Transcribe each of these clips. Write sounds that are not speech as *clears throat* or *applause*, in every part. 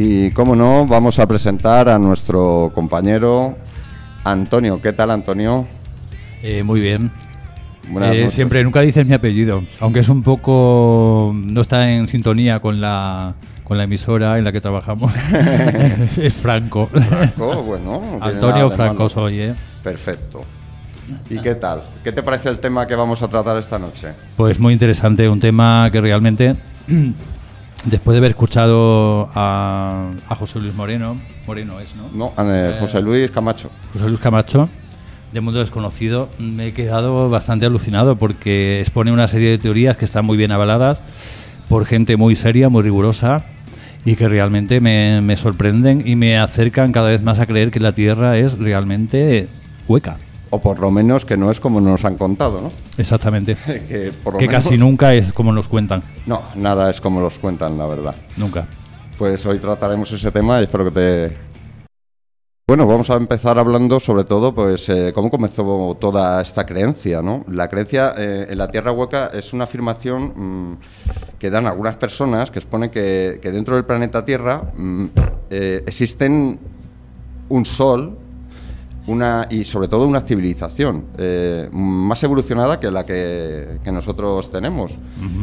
Y como no, vamos a presentar a nuestro compañero Antonio. ¿Qué tal, Antonio? Eh, muy bien. Eh, siempre, nunca dices mi apellido, aunque es un poco. no está en sintonía con la, con la emisora en la que trabajamos. *laughs* es, es Franco. Oh, bueno, no Antonio Franco soy, ¿eh? Perfecto. ¿Y qué tal? ¿Qué te parece el tema que vamos a tratar esta noche? Pues muy interesante, un tema que realmente, después de haber escuchado a, a José Luis Moreno, Moreno es, ¿no? No, eh, José Luis Camacho. José Luis Camacho, de Mundo Desconocido, me he quedado bastante alucinado porque expone una serie de teorías que están muy bien avaladas por gente muy seria, muy rigurosa y que realmente me, me sorprenden y me acercan cada vez más a creer que la Tierra es realmente hueca. O por lo menos que no es como nos han contado, ¿no? Exactamente. *laughs* que por lo que menos- casi nunca es como nos cuentan. No, nada es como los cuentan, la verdad. Nunca. Pues hoy trataremos ese tema y espero que te... Bueno, vamos a empezar hablando sobre todo, pues, eh, cómo comenzó toda esta creencia, ¿no? La creencia eh, en la Tierra hueca es una afirmación mm, que dan algunas personas que exponen que, que dentro del planeta Tierra mm, eh, existen un sol una, y sobre todo una civilización eh, más evolucionada que la que, que nosotros tenemos.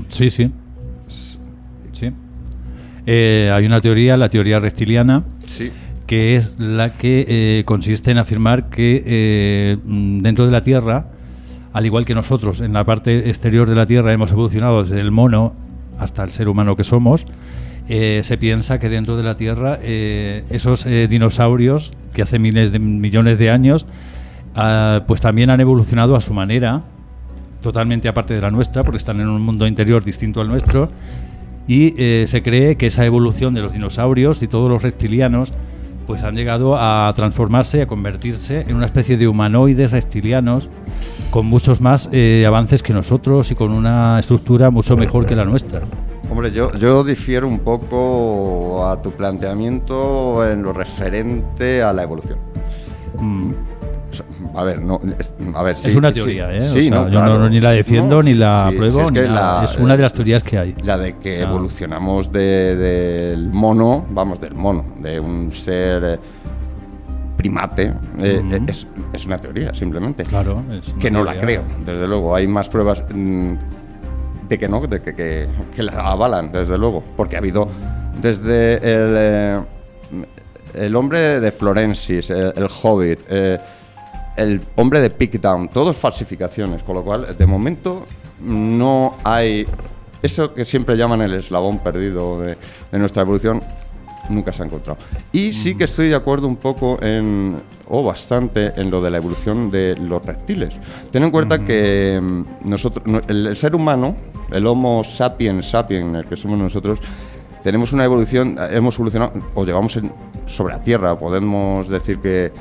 Sí, sí. Sí. Eh, hay una teoría, la teoría reptiliana, Sí. que es la que eh, consiste en afirmar que dentro de la Tierra, al igual que nosotros en la parte exterior de la Tierra hemos evolucionado desde el mono hasta el ser humano que somos, eh, se piensa que dentro de la Tierra eh, esos eh, dinosaurios que hace miles de millones de años, ah, pues también han evolucionado a su manera, totalmente aparte de la nuestra, porque están en un mundo interior distinto al nuestro, y se cree que esa evolución de los dinosaurios y todos los reptilianos pues han llegado a transformarse, a convertirse en una especie de humanoides reptilianos con muchos más avances que nosotros y con una estructura mucho mejor que la nuestra. Hombre, yo, yo difiero un poco a tu planteamiento en lo referente a la evolución. Mm. A ver, no, es, a ver, sí, es una sí, teoría, ¿eh? O Sí, sea, no, yo claro. no, ni la defiendo, No, ni la apruebo, es que la- es una de las teorías que hay. La de que O sea, evolucionamos de- del mono, vamos, del mono, de un ser eh, primate, eh, eh, es, es una teoría, simplemente. Claro, es una que no la creo, desde luego. Hay más pruebas mm, de que no, de que, que, que la avalan, desde luego. Porque ha habido desde el, eh, el hombre de Florensis, el, Hobbit, eh, el hombre de Pickdown, todos falsificaciones. Con lo cual, de momento, no hay. Eso que siempre llaman el eslabón perdido de nuestra evolución, nunca se ha encontrado. Y sí que estoy de acuerdo un poco en, o bastante, en lo de la evolución de los reptiles. Ten en cuenta que mm, nosotros, no- el, ser humano, el Homo sapiens sapiens, el que somos nosotros, tenemos una evolución, hemos evolucionado, o llevamos en- sobre la Tierra, podemos decir que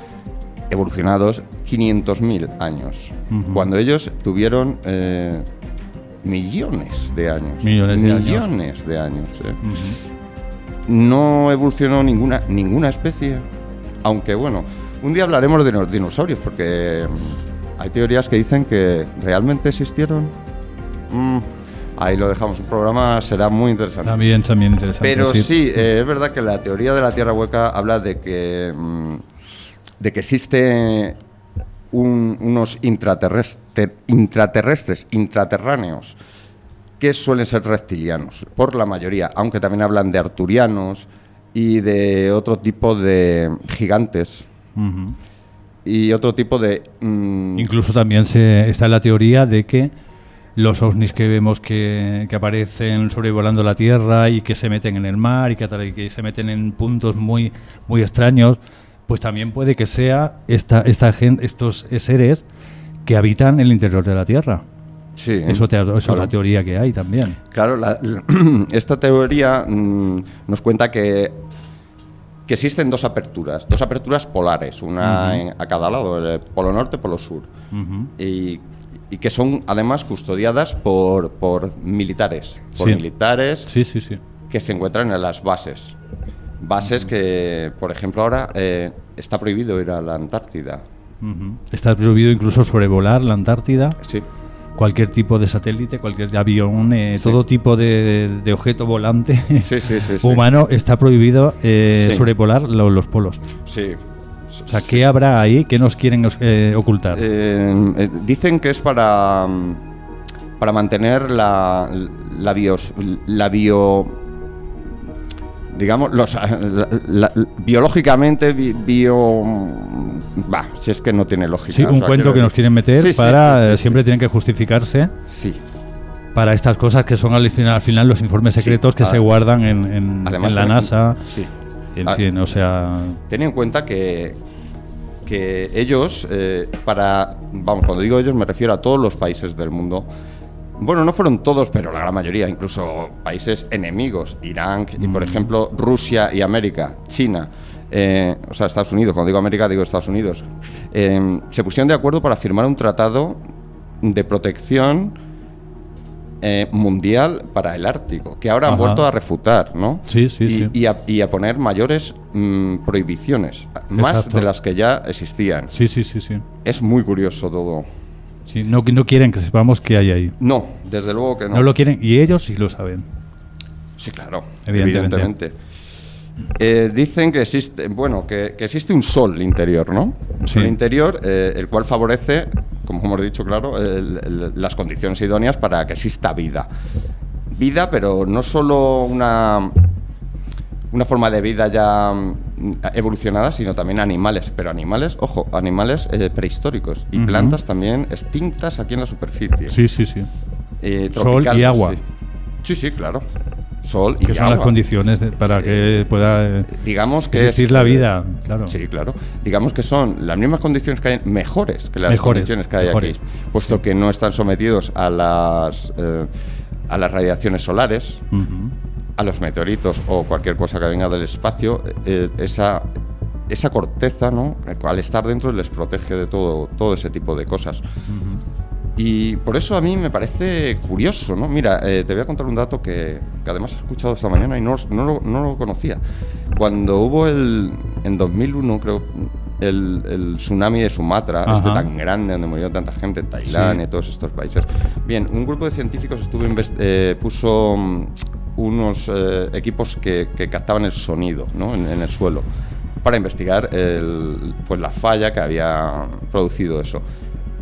evolucionados 500.000 años, cuando ellos tuvieron eh, millones de años. Millones de años. Millones de años, eh no evolucionó ninguna, ninguna especie. Aunque bueno, un día hablaremos de los dinosaurios, porque mm, hay teorías que dicen que realmente existieron. Mm, ahí lo dejamos, un programa será muy interesante. También, también interesante. Pero sí, eh, es verdad que la teoría de la Tierra hueca habla de que, mm, de que existe un- unos intraterrestre- intraterrestres, intraterráneos, que suelen ser reptilianos, por la mayoría, aunque también hablan de arturianos y de otro tipo de gigantes y otro tipo de... mm, Incluso también se, está la teoría de que los ovnis que vemos que, que aparecen sobrevolando la Tierra y que se meten en el mar y que, y que se meten en puntos muy, muy extraños, pues también puede que sea esta, esta gen- estos seres que habitan el interior de la Tierra. Sí, Eso, te- eso es la teoría que hay también. Claro, la- *clears throat* esta teoría mm, nos cuenta que, que existen dos aperturas, dos aperturas polares, una en- a cada lado, el polo norte y polo sur, y, y que son además custodiadas por, por militares, por Sí. militares Sí, sí, sí. que se encuentran en las bases. Bases que, por ejemplo, ahora eh, está prohibido ir a la Antártida. Está prohibido incluso sobrevolar la Antártida. Sí. Cualquier tipo de satélite, cualquier avión, eh, todo tipo de, de objeto volante *laughs* Sí, sí, humano está prohibido eh, sobrevolar lo- los polos. Sí. O sea, ¿qué habrá ahí? ¿Qué nos quieren eh, ocultar? Eh, dicen que es para, mm, para mantener la, la, bios, la bio. Digamos, los, la- la- biológicamente, bi- bio. Va, si es que no tiene lógica. sí, o un sea, cuento que nos quieren meter Sí, para sí, sí, eh, sí. siempre tienen que justificarse Sí. para estas cosas que son al final, al final los informes secretos que se guardan en, en- Además, en la NASA. Sí. En Ah, fin, o sea, Ten en cuenta que, que ellos, eh, para. Vamos, cuando digo ellos, me refiero a todos los países del mundo. Bueno, no fueron todos, pero la gran mayoría, incluso países enemigos, Irán y, por ejemplo, Rusia y América, China, eh, o sea, Estados Unidos, cuando digo América digo Estados Unidos, eh, se pusieron de acuerdo para firmar un tratado de protección eh, mundial para el Ártico, que ahora han vuelto a refutar, ¿no? Sí, sí, y, sí. Y a, y a poner mayores mm, prohibiciones, más Exacto. de las que ya existían. sí, sí, sí, sí. Es muy curioso todo. Sí, no, no quieren que sepamos qué hay ahí. No, desde luego que no. No lo quieren y ellos sí lo saben. Sí, claro, Evidentemente. evidentemente. Eh, dicen que existe, bueno, que, que existe un sol interior, ¿no? Un Sí. sol interior, eh, el cual favorece, como hemos dicho, claro, el- el- las condiciones idóneas para que exista vida. Vida, pero no solo una, una forma de vida ya mm, evolucionada, sino también animales. Pero animales, ojo, animales eh, prehistóricos y plantas también extintas aquí en la superficie. Sí, sí, sí. Eh, Sol y agua. Sí, sí, sí, claro. Sol y Que son agua. las condiciones de- para que pueda eh, Digamos que existir es- la vida. Claro. Sí, claro. Digamos que son las mismas condiciones que hay, mejores que las Mejores, condiciones que hay mejores. aquí, puesto que no están sometidos a las eh, a las radiaciones solares. A los meteoritos o cualquier cosa que venga del espacio. eh, esa esa corteza, ¿no? Al estar dentro les protege de todo todo ese tipo de cosas. Y por eso a mí me parece curioso, ¿no? Mira, eh, te voy a contar un dato que, que además he escuchado esta mañana y no, no, lo, no lo conocía. Cuando hubo el, en 2001, creo, el, el tsunami de Sumatra, este Ajá. tan grande, donde murió tanta gente, en Tailandia y todos estos países. Bien, un grupo de científicos estuvo eh, puso mm, unos eh, equipos que, que captaban el sonido ¿no? en, en el suelo para investigar el- pues la falla que había producido eso.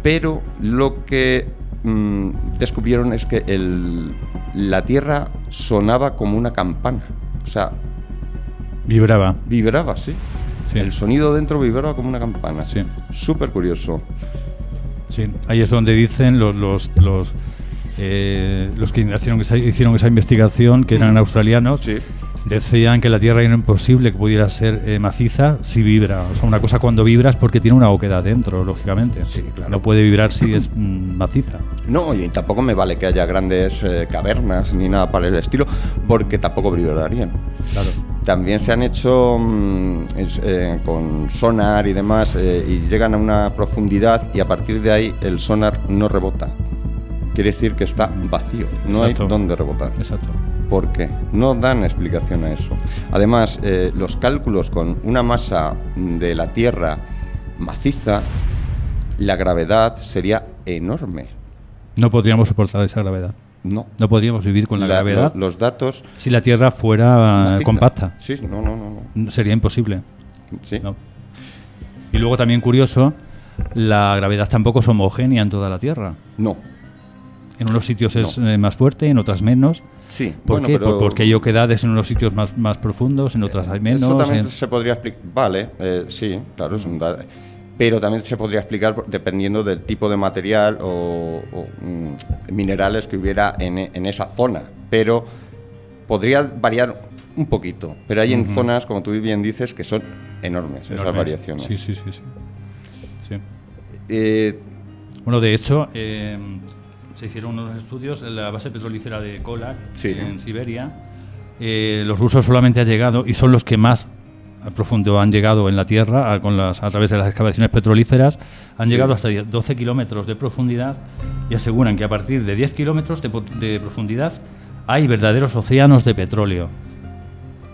Pero lo que mm, descubrieron es que el- la Tierra sonaba como una campana. O sea, Vibraba. vibraba, sí. Sí. El sonido dentro vibraba como una campana. Sí. Súper curioso. Sí, ahí es donde dicen los los, los, eh, los que hicieron esa, hicieron esa investigación, que eran australianos, Sí. decían que la Tierra era imposible que pudiera ser eh, maciza si vibra. O sea, una cosa cuando vibras porque tiene una oquedad dentro, lógicamente. Sí, claro. No puede vibrar si es mm, maciza. No, y tampoco me vale que haya grandes eh, cavernas ni nada para el estilo, porque tampoco vibrarían. Claro. También se han hecho mm, con sonar y demás y llegan a una profundidad y a partir de ahí el sonar no rebota. Quiere decir que está vacío, no Exacto. hay dónde rebotar. Exacto. ¿Por qué? No dan explicación a eso. Además, eh, los cálculos con una masa de la Tierra maciza, la gravedad sería enorme. No podríamos soportar esa gravedad. No. No podríamos vivir con la, La- gravedad lo- los datos... si la Tierra fuera maciza. compacta. Sí, no, no, no. no. Sería imposible. Sí. No. Y luego también curioso, la gravedad tampoco es homogénea en toda la Tierra. No. En unos sitios es eh, más fuerte, en otras menos. Sí, ¿Por bueno, qué? pero... Por- porque hay oquedades en unos sitios más, más profundos, en otras hay menos. Eso también en- se podría explicar. Vale, eh, sí, claro, es un Pero también se podría explicar dependiendo del tipo de material o, o, mm, minerales que hubiera en, en esa zona. Pero podría variar un poquito. Pero hay en zonas, como tú bien dices, que son enormes, esas variaciones. Sí, sí, sí. sí. Sí. Eh, Bueno, de hecho, eh, se hicieron unos estudios en la base petrolífera de Kolar, Sí. en Siberia. Eh, los rusos solamente han llegado, y son los que más a profundo han llegado en la Tierra, a, con las, a través de las excavaciones petrolíferas, han Sí. llegado hasta 12 kilómetros de profundidad y aseguran que a partir de 10 kilómetros de profundidad hay verdaderos océanos de petróleo.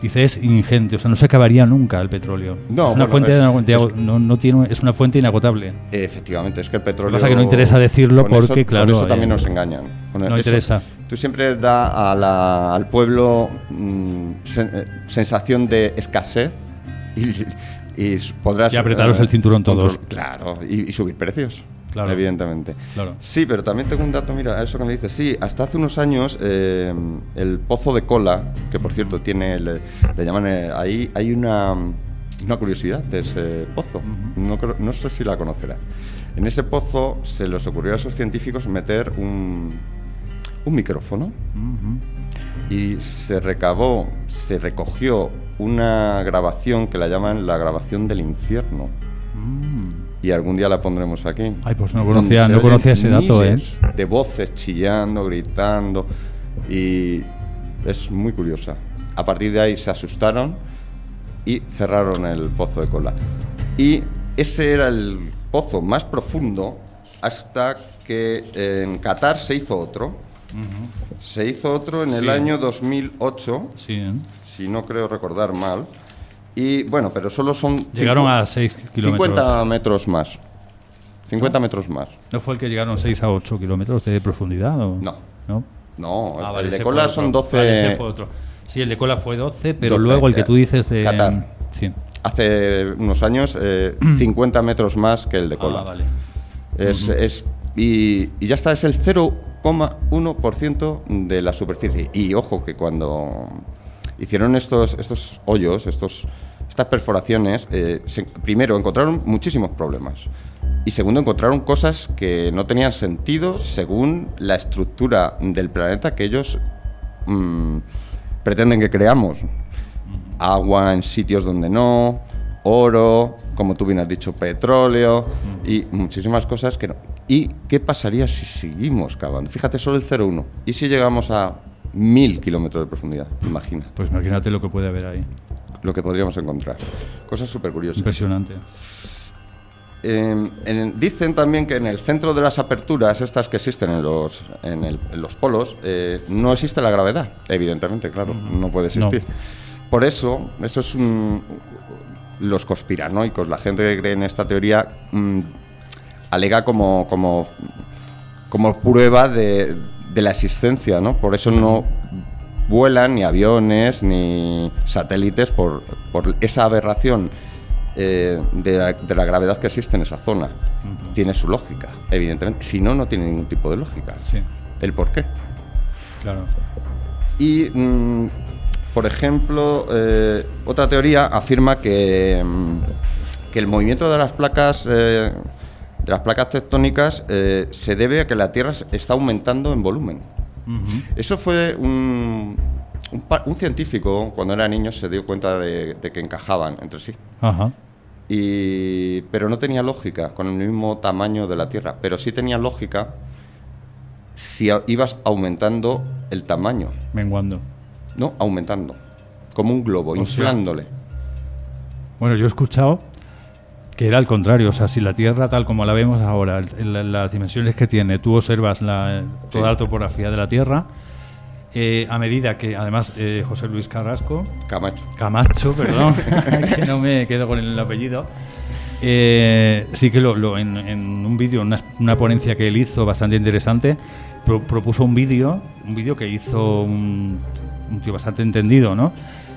Dice, es ingente, o sea, no se acabaría nunca el petróleo. No, es una bueno, fuente es- es- no, no tiene, es una fuente inagotable. Efectivamente, es que el Lo petróleo. que pasa es que no interesa decirlo con eso- porque, claro, Con eso también eh, nos engañan. Con no interesa. Tú siempre da a la- al pueblo mm, sen- eh, sensación de escasez y, y podrás. Y apretaros el cinturón todos. control- Claro, y, y subir precios. Claro. Evidentemente. Claro. Sí, pero también tengo un dato, mira, a eso que me dices. Sí, hasta hace unos años eh, el pozo de cola, que por cierto tiene, le, le llaman, eh, ahí hay una, una curiosidad de ese pozo. no, no sé si la conocerá. En ese pozo se les ocurrió a esos científicos meter un, un micrófono y se recabó, se recogió una grabación que la llaman la grabación del infierno. Y algún día la pondremos aquí. Ay, pues no conocía, no conocía ese dato, ¿eh? De voces chillando, gritando. Y es muy curiosa. A partir de ahí se asustaron y cerraron el pozo de cola. Y ese era el pozo más profundo hasta que en Qatar se hizo otro. Se hizo otro en el Sí. año 2008, Sí, ¿eh? si no creo recordar mal. Y bueno, pero solo son Llegaron a 6 kilómetros. 50 metros más. 50 metros más. ¿No fue el que llegaron 6 a 8 kilómetros de profundidad? O? No. ¿No? No, Ah, el vale, de ese cola son otro. 12. Vale, ese fue otro. Sí, el de cola fue 12, pero 12, luego el que tú dices de. Qatar. Sí. Hace unos años, eh, *clears throat* 50 metros más que el de cola. Ah, vale. Es, es- y, y ya está, es el 0,1% de la superficie. Y ojo que cuando hicieron estos, estos hoyos, estos, estas perforaciones, eh, primero encontraron muchísimos problemas. Y segundo, encontraron cosas que no tenían sentido según la estructura del planeta que ellos mm, pretenden que creamos. Agua en sitios donde no, oro, como tú bien has dicho, petróleo y muchísimas cosas que no. ¿Y qué pasaría si seguimos cavando? Fíjate, solo el 0,1. ¿Y si llegamos a mil kilómetros de profundidad? Imagina Pues imagínate lo que puede haber ahí. lo que podríamos encontrar. Cosas súper curiosas. Impresionante. Eh, en- dicen también que en el centro de las aperturas, estas que existen en los, en el- en los polos, eh, no existe la gravedad, evidentemente, claro, no puede existir. Por eso, eso es un- los conspiranoicos, la gente que cree en esta teoría, mm, alega como, como, como prueba de, de la existencia, ¿no? Por eso no vuelan ni aviones ni satélites por, por esa aberración eh, de, la, de la gravedad que existe en esa zona. Tiene su lógica, evidentemente. Si no, no tiene ningún tipo de lógica. Sí, El por qué. claro. Y, mm, por ejemplo, eh, otra teoría afirma que, mm, que el movimiento de las placas, eh, de las placas tectónicas, eh, se debe a que la Tierra está aumentando en volumen. Eso fue un, un, científico, cuando era niño, se dio cuenta de, de que encajaban entre sí. Ajá. Y, pero no tenía lógica con el mismo tamaño de la Tierra, pero sí tenía lógica si a- ibas aumentando el tamaño. Menguando. No, aumentando. Como un globo, inflándole. Bueno, yo he escuchado que era al contrario. O sea, si la Tierra, tal como la vemos ahora, las dimensiones que tiene, tú observas la, toda Sí. la topografía de la Tierra, eh, a medida que, además, eh, José Luis Carrasco, Camacho. Camacho, perdón, *laughs* que no me quedo con el apellido. Eh, sí que lo, lo- en, en un vídeo, una, una ponencia que él hizo bastante interesante, pro- propuso un vídeo, un vídeo que hizo un, un tío bastante entendido, ¿no?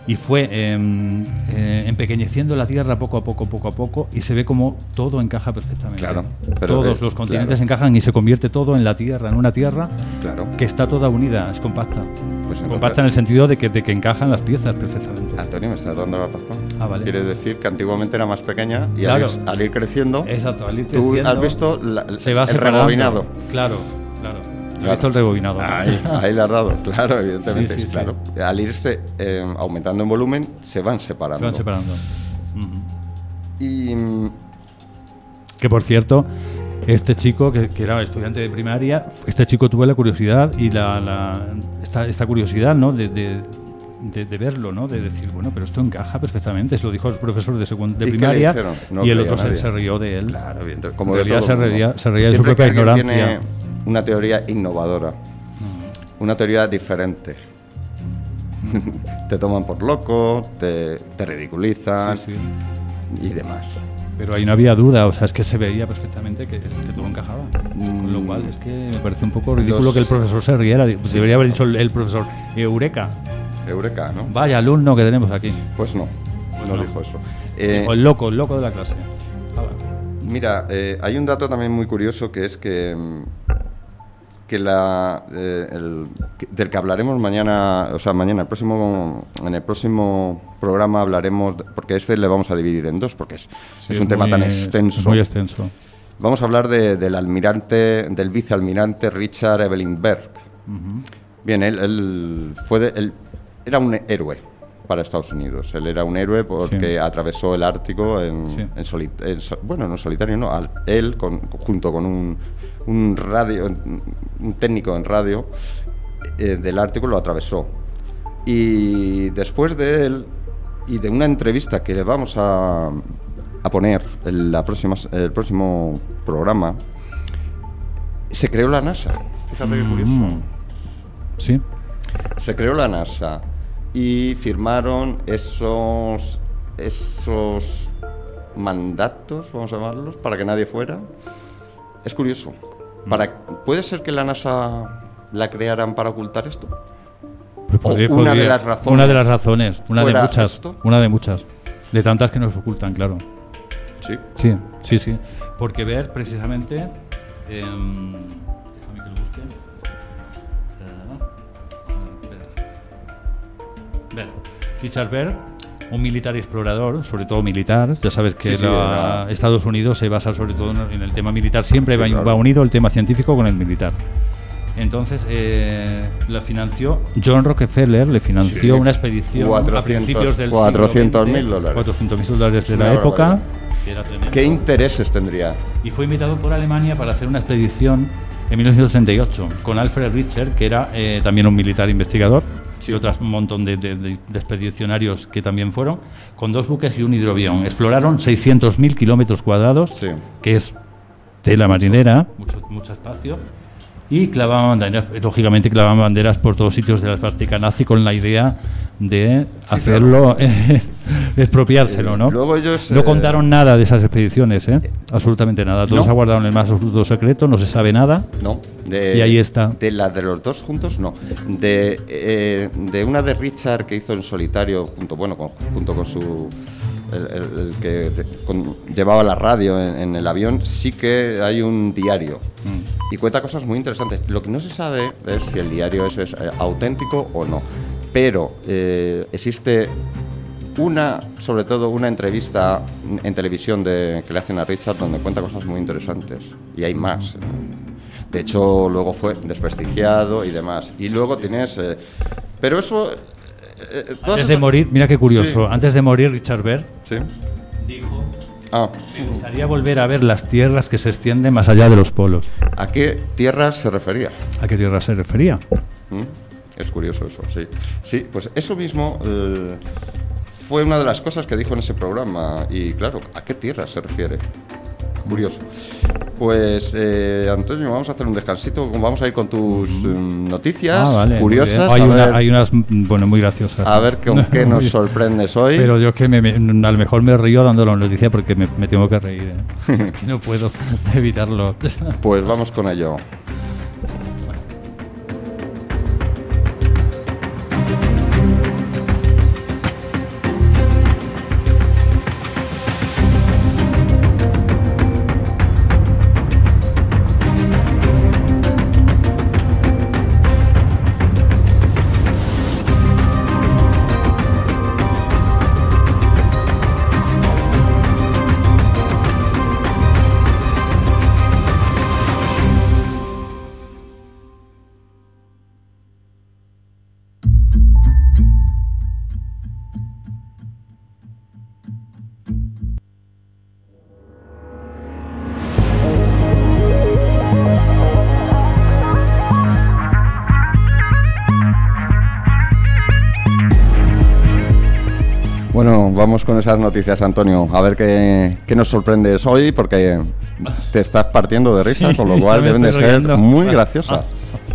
Y fue em, eh, empequeñeciendo la Tierra poco a poco, poco a poco, y se ve como todo encaja perfectamente. Claro, pero, Todos eh, los continentes claro. encajan y se convierte todo en la Tierra, en una Tierra Claro. que está toda unida, es compacta. Pues entonces- compacta en el sentido de que, de que encajan las piezas perfectamente. Antonio, me estás dando la razón. Ah, vale. Quiere decir que antiguamente era más pequeña y Claro. al, ir, al ir creciendo, Exacto, al ir tú creciendo, has visto la- se va el rebobinado. Claro, claro. Claro. visto el rebobinado. Ahí, ahí le has dado, claro, evidentemente. Sí, sí, sí. claro. Al irse eh, aumentando en volumen, se van separando. Se van separando. Y mm, Que por cierto, este chico, que, que era estudiante de primaria, este chico tuvo la curiosidad y la, la- esta, esta curiosidad, ¿no? De, de- de- de verlo, ¿no? De decir, bueno, pero esto encaja perfectamente. Se lo dijo a los profesores de, de ¿Y qué le primaria? No y el otro se, rió de él. Claro, evidente- como En de realidad todo se reía- se reía de su propia ignorancia. Tiene una teoría innovadora, una teoría diferente. te toman por loco, te, te ridiculizan Sí, sí. y demás. Pero ahí no había duda, o sea, es que se veía perfectamente que, que todo encajaba. Con lo cual es que me parece un poco ridículo Los- que el profesor se riera. Debería haber dicho el, el profesor, Eureka, Eureka, ¿no? vaya alumno que tenemos aquí. Pues no, no, no. dijo eso. Eh, O el loco, el loco de la clase. Mira, eh, hay un dato también muy curioso que es que, mm, que la, eh, el- del que hablaremos mañana, o sea, mañana, el próximo, en el próximo programa hablaremos, porque este le vamos a dividir en dos, porque es, Sí, es un tema tan extenso. Muy extenso. Vamos a hablar de- del almirante, del vicealmirante Richard Evelyn Berg. Bien, él, él fue de- él era un héroe para Estados Unidos. Él era un héroe porque Sí. atravesó el Ártico en, Sí. en en bueno, no solitario, no. al- él con- junto con un, un radio, un técnico en radio eh, del Ártico lo atravesó. Y después de él y de una entrevista que le vamos a, a poner en la próxima, el próximo programa, se creó la NASA. Fíjate qué curioso. Sí. Se creó la NASA y firmaron esos, esos mandatos, vamos a llamarlos, para que nadie fuera. Es curioso. Para, ¿Puede ser que la NASA la crearan para ocultar esto? Pues podría- una de las razones Una de las razones, una de fuera muchas. esto. Una de muchas. De tantas que nos ocultan, claro. Sí. Sí, sí, sí. Porque ver precisamente. em, déjame que lo busque. Eh, Ver. Richard Berg, un militar explorador, sobre todo militar. Ya sabes que Sí, sí, la- Estados Unidos se basa sobre todo en el tema militar. Siempre Sí, va, claro. va unido el tema científico con el militar. Entonces, eh, la financió John Rockefeller, le financió Sí. una expedición a 400 principios del 400.000 siglo XX, dólares. 400.000 dólares de la época. barbaridad. que era. ¿Qué intereses tendría? Y fue invitado por Alemania para hacer una expedición en 1938 con Alfred Richter, que era eh, también un militar investigador, y otras un montón de, de- de- expedicionarios que también fueron, con dos buques y un hidroavión. Exploraron 600.000 kilómetros cuadrados, Sí. que es tela marinera, mucho, mucho espacio, y clavaban banderas, lógicamente clavaban banderas por todos sitios de la práctica nazi con la idea de hacerlo, *laughs* expropiárselo, ¿no? Luego ellos, no eh, contaron nada de esas expediciones, ¿eh? absolutamente nada. Todo ¿No? en el más absoluto secreto, no se sabe nada. No. De, Y ahí está. De la de los dos juntos, no. De, eh, de una de Richard que hizo en solitario, junto, bueno, con, junto con su. El, el- el que te- con- llevaba la radio en, en el avión, sí que hay un diario. Mm. Y cuenta cosas muy interesantes. Lo que no se sabe es si el diario ese es eh, auténtico o no. Pero eh, existe una, sobre todo una entrevista en televisión de, que le hacen a Richard donde cuenta cosas muy interesantes. Y hay más. De hecho, luego fue desprestigiado y demás. Y luego tienes... eh, pero eso... eh, eh, Antes de morir, mira qué curioso, Sí. antes de morir Richard Berg Sí. dijo, Ah, me gustaría volver a ver las tierras que se extienden más allá de los polos. ¿a qué tierras se refería? ¿A qué tierra se refería? ¿Mm? Es curioso eso, sí. Sí, pues eso mismo eh, fue una de las cosas que dijo en ese programa. Y claro, ¿a qué tierra se refiere? Curioso. Pues, eh, Antonio, vamos a hacer un descansito. Vamos a ir con tus mm, noticias Ah, vale, curiosas. Hay, una- ver, hay unas, bueno, muy graciosas. a ver con *laughs* qué nos sorprendes hoy. Pero yo es que me- me- a lo mejor me río dando la noticia porque me, me tengo que reír. ¿eh? *laughs* Es que no puedo *laughs* evitarlo. Pues vamos con ello. Esas noticias, Antonio. A ver qué, qué nos sorprendes hoy, porque te estás partiendo de risa, Sí, con lo *laughs* cual deben de ser riendo. muy graciosas.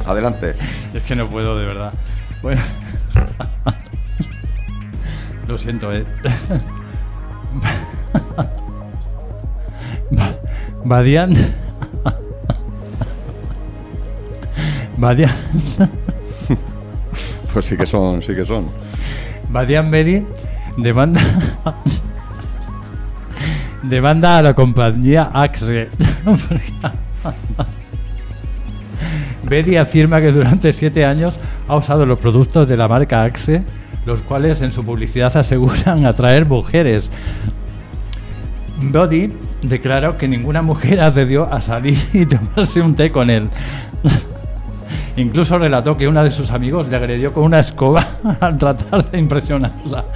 Adelante. Es que no puedo, de verdad. Bueno, Lo siento, eh. Ba- Badian. Badian. Pues sí que son, sí que son. Badian Bedi demanda. demanda a la compañía Axe. Bedi afirma que durante siete años ha usado los productos de la marca Axe, los cuales en su publicidad aseguran atraer mujeres. Body declaró que ninguna mujer accedió a salir y tomarse un té con él. Incluso relató que una de sus amigos le agredió con una escoba *laughs* al tratar de impresionarla. *laughs*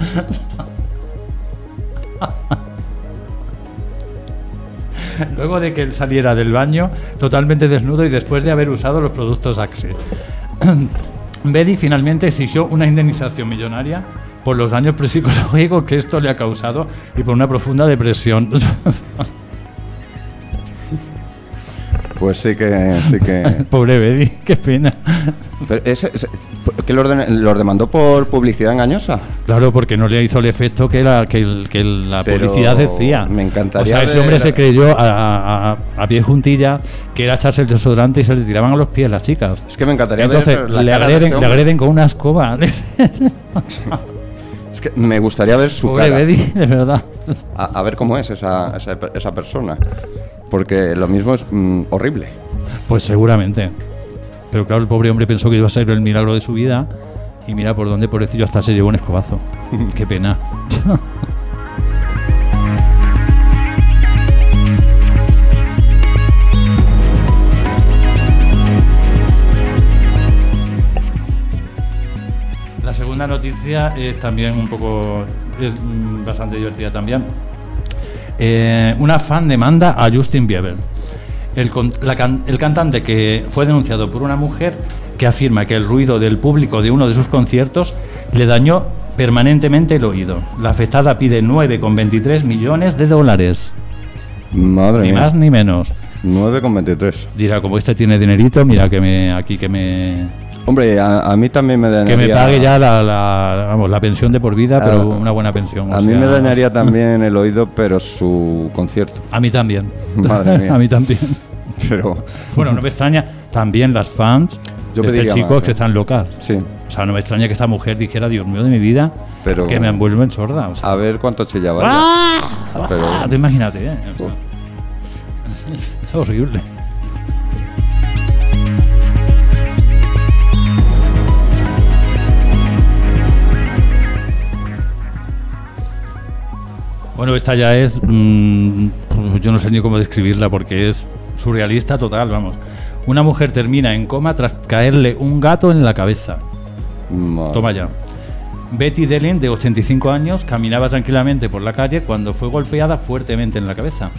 Luego de que él saliera del baño totalmente desnudo y después de haber usado los productos Axe. *clears throat* Betty finalmente exigió una indemnización millonaria por los daños psicológicos que esto le ha causado y por una profunda depresión. *laughs* Pues sí que, sí que. *laughs* Pobre Betty, qué pena. Pero ese- ese- ¿Que los, de- los demandó por publicidad engañosa? Claro, porque no le hizo el efecto que la, que el- que la Pero publicidad decía. me encantaría O sea, ese hombre se creyó a, a, a- pie juntilla que era echarse el desodorante y se le tiraban a los pies las chicas. Es que me encantaría Entonces ver la le agreden, le agreden con una escoba. *laughs* Es que me gustaría ver su Pobre cara. Betty, de verdad. A, a ver cómo es esa, esa, esa persona. Porque lo mismo es mm, horrible. Pues seguramente. Pero claro, el pobre hombre pensó que iba a ser el milagro de su vida. Y mira por dónde, pobrecillo, hasta se llevó un escobazo. *laughs* Qué pena. *laughs* La segunda noticia es también un poco. es mm, bastante divertida también. Eh, una fan demanda a Justin Bieber. El, la el cantante que fue denunciado por una mujer que afirma que el ruido del público de uno de sus conciertos le dañó permanentemente el oído. La afectada pide 9,23 millones de dólares. Madre Ni mía. más ni menos. 9,23. Dirá, como este tiene dinerito, mira que me aquí que me Hombre, a, a mí también me que dañaría. me pague ya la, la- vamos, la pensión de por vida, pero Ah, una buena pensión. o A mí sea, me dañaría *laughs* también el oído, pero su concierto. A mí también. Madre mía. *laughs* a mí también. Pero Bueno, no me extraña también las fans Yo de este chico más, que están locas. sí. O sea, no me extraña que esta mujer dijera, Dios mío de mi vida, Pero- que me envuelven sorda. O sea, A ver cuánto chillaba. ¡Ah! Pero- Ah, imagínate, ¿eh? O sea, es, *laughs* es horrible. Bueno, esta ya es. mm, yo no sé ni cómo describirla porque es surrealista total, vamos. Una mujer termina en coma tras caerle un gato en la cabeza. Madre. Toma ya. Betty Dellin, de 85 años, caminaba tranquilamente por la calle cuando fue golpeada fuertemente en la cabeza.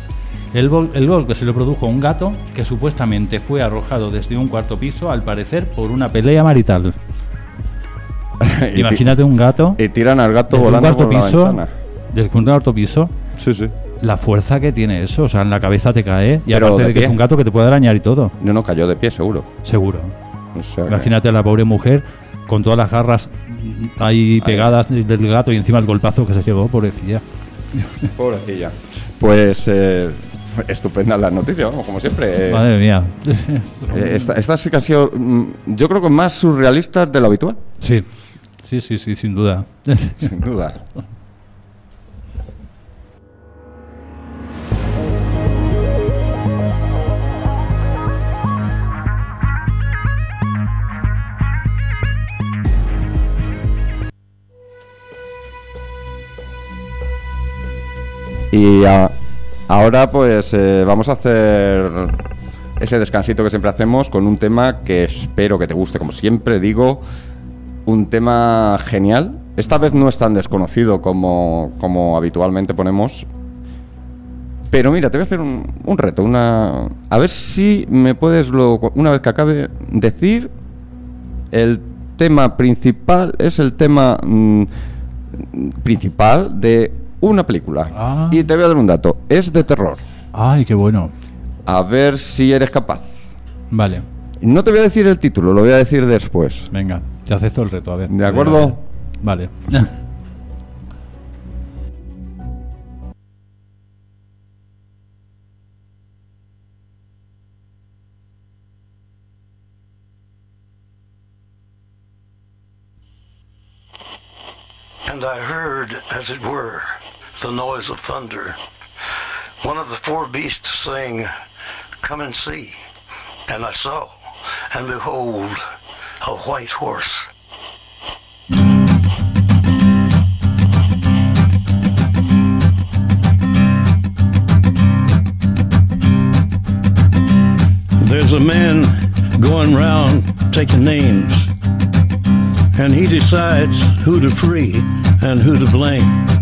El, gol- el golpe se lo produjo a un gato que supuestamente fue arrojado desde un cuarto piso, al parecer por una pelea marital. *laughs* Imagínate un gato Y tiran al gato un volando cuarto por la piso, ventana. desde un cuarto piso, Sí, sí. la fuerza que tiene eso, o sea, en la cabeza te cae y Pero aparte de de que es un gato que te puede arañar y todo, No, no, cayó de pie, seguro. seguro. O sea que- Imagínate a la pobre mujer con todas las garras ahí pegadas del gato y encima el golpazo que se llevó, pobrecilla. *laughs* Pobrecilla. Pues eh, estupenda la noticia, vamos, como siempre. Eh, Madre mía. *laughs* eh, esta- estas sí que han sido, mm, yo creo que más surrealistas de lo habitual, Sí, sí, sí, sí, sin duda. sin duda. *laughs* Y ahora pues eh, vamos a hacer ese descansito que siempre hacemos con un tema que espero que te guste, como siempre digo, un tema genial. Esta vez no es tan desconocido como, como habitualmente ponemos. Pero mira, te voy a hacer un, un reto, una... A ver si me puedes, luego, una vez que acabe, decir el tema principal, es el tema mm, principal de una película. Ah. Y te voy a dar un dato. Es de terror. Ay, qué bueno. A ver si eres capaz. Vale. No te voy a decir el título, lo voy a decir después. Venga, te acepto el reto, a ver. ¿De acuerdo? Vale. And I heard, as it were, the noise of thunder. One of the four beasts saying, Come and see. And I saw, and behold, a white horse. There's a man going round taking names, and he decides who to free and who to blame.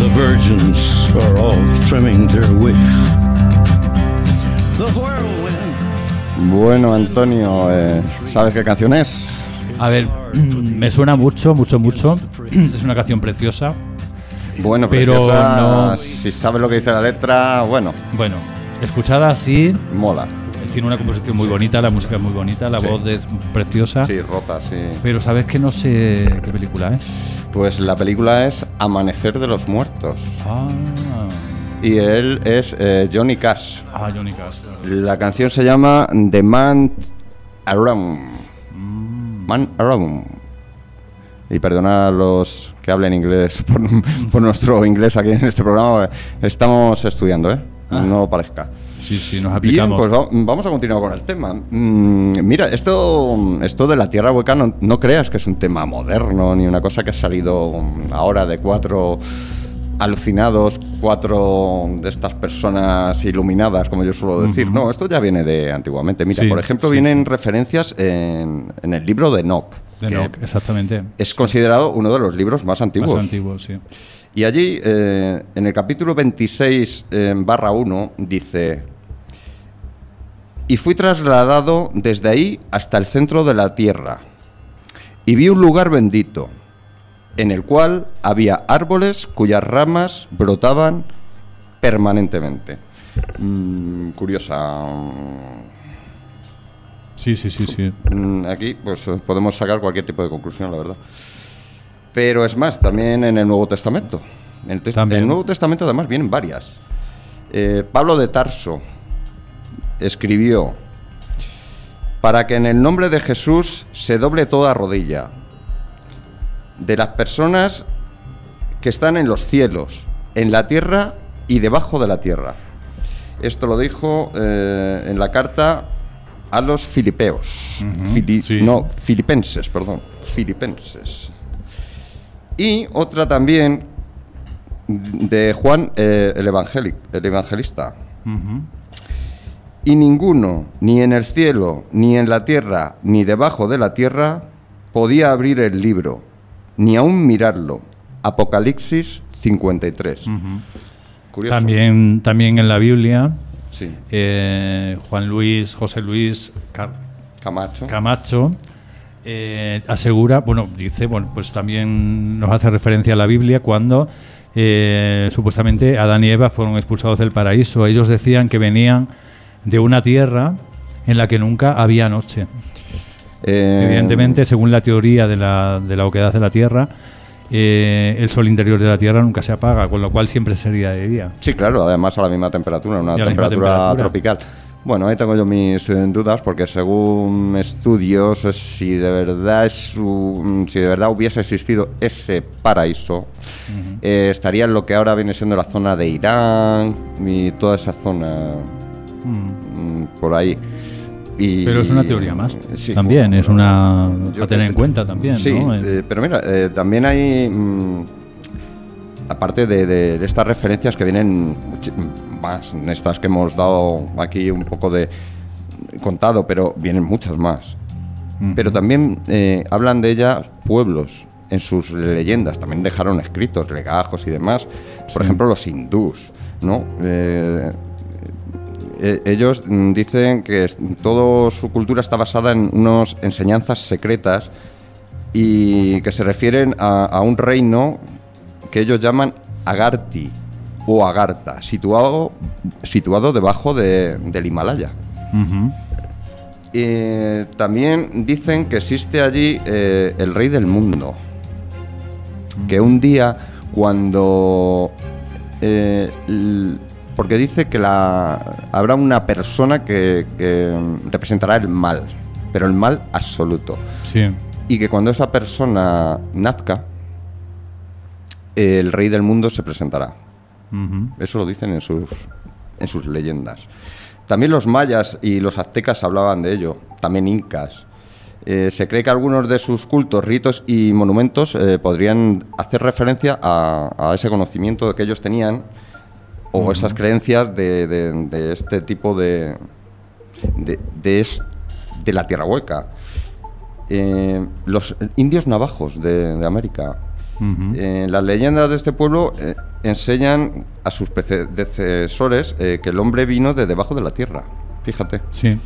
The virgins are all trimming their wicks. The whirlwind. Bueno, Antonio, eh, ¿sabes qué canción es? A ver, *clears throat* me suena mucho, mucho, mucho. *clears throat* Es una canción preciosa. Bueno, Pero preciosa, no- si sabes lo que dice la letra, bueno, Bueno, escuchada así, mola. tiene una composición muy bonita, la música es muy bonita, la Sí. voz es preciosa. Sí, rota, sí. Pero sabes que no sé qué película es. Pues la película es Amanecer de los Muertos. Ah, Y él es eh, Johnny Cash. ah Johnny Cash. La canción se llama The Man Around. Man Around. Y perdona a los que hablen inglés *laughs* por, por nuestro inglés aquí en este programa. Estamos estudiando, ¿eh? No parezca. Sí, sí, nos Bien, pues va- vamos a continuar con el tema. Mm, mira, esto, esto de la tierra hueca no, no creas que es un tema moderno ni una cosa que ha salido ahora de cuatro alucinados, cuatro de estas personas iluminadas, como yo suelo decir. No, esto ya viene de antiguamente. Mira, Sí, por ejemplo, sí. vienen referencias en, en el libro de Enoch, De exactamente. es considerado uno de los libros más antiguos. Más antiguo, sí. Y allí, eh, en el capítulo 26, eh, barra 1, dice, y fui trasladado desde ahí hasta el centro de la tierra, y vi un lugar bendito, en el cual había árboles cuyas ramas brotaban permanentemente. Mm, curiosa. Sí, sí, sí, sí. Mm, Aquí pues eh, podemos sacar cualquier tipo de conclusión, la verdad. Pero es más, también en el Nuevo Testamento. En el, tes- También. en el Nuevo Testamento además vienen varias. Eh, Pablo de Tarso escribió, para que en el nombre de Jesús se doble toda rodilla de las personas que están en los cielos, en la tierra y debajo de la tierra. Esto lo dijo eh, en la carta a los filipeos. Fili- sí. No, filipenses, perdón. Filipenses. Y otra también de Juan eh, el, el evangelista. Y ninguno, ni en el cielo, ni en la tierra, ni debajo de la tierra, podía abrir el libro, ni aún mirarlo. Apocalipsis 53. Curioso. También, también en la Biblia, Sí. eh, Juan Luis, José Luis Car- Camacho. Camacho eh, asegura, bueno, dice, bueno, pues también nos hace referencia a la Biblia cuando eh, supuestamente Adán y Eva fueron expulsados del paraíso. Ellos decían que venían de una tierra en la que nunca había noche. Eh, Evidentemente, según la teoría de la, de la oquedad de la Tierra, eh, el sol interior de la Tierra nunca se apaga, con lo cual siempre sería de día. Sí, claro, además a la misma temperatura, una temperatura, temperatura. tropical. Bueno, ahí tengo yo mis eh, dudas porque según estudios, eh, si de verdad es un- si de verdad hubiese existido ese paraíso, eh, estaría en lo que ahora viene siendo la zona de Irán y toda esa zona mm, por ahí. Y- Pero es una teoría más. Sí. También es una a tener te- en cuenta también. Sí, ¿no? eh, pero mira, eh, también hay, mm, aparte de, estas referencias que vienen más, en estas que hemos dado aquí un poco de contado, pero vienen muchas más. Pero también eh, hablan de ellas pueblos en sus leyendas, también dejaron escritos, legajos y demás. Por ejemplo, los hindús, ¿no? Eh, ellos mm, dicen que toda su cultura está basada en unas enseñanzas secretas y que se refieren a, a un reino que ellos llaman Agarti o Agartha, situado, situado debajo de- del Himalaya. Eh, también dicen que existe allí eh, el rey del mundo. Que un día cuando... eh, porque dice que la, habrá una persona que, que representará el mal, pero el mal absoluto. Sí. Y que cuando esa persona nazca, el rey del mundo se presentará. Eso lo dicen en sus, en sus leyendas. También los mayas y los aztecas hablaban de ello, también incas. Eh, se cree que algunos de sus cultos, ritos y monumentos eh, podrían hacer referencia a, a ese conocimiento que ellos tenían o esas creencias de, de- de este tipo de, de, de es- de la tierra hueca. Eh, los indios navajos de, América. Eh, las leyendas de este pueblo eh, enseñan a sus predecesores que el hombre vino de debajo de la tierra. Fíjate. Sí.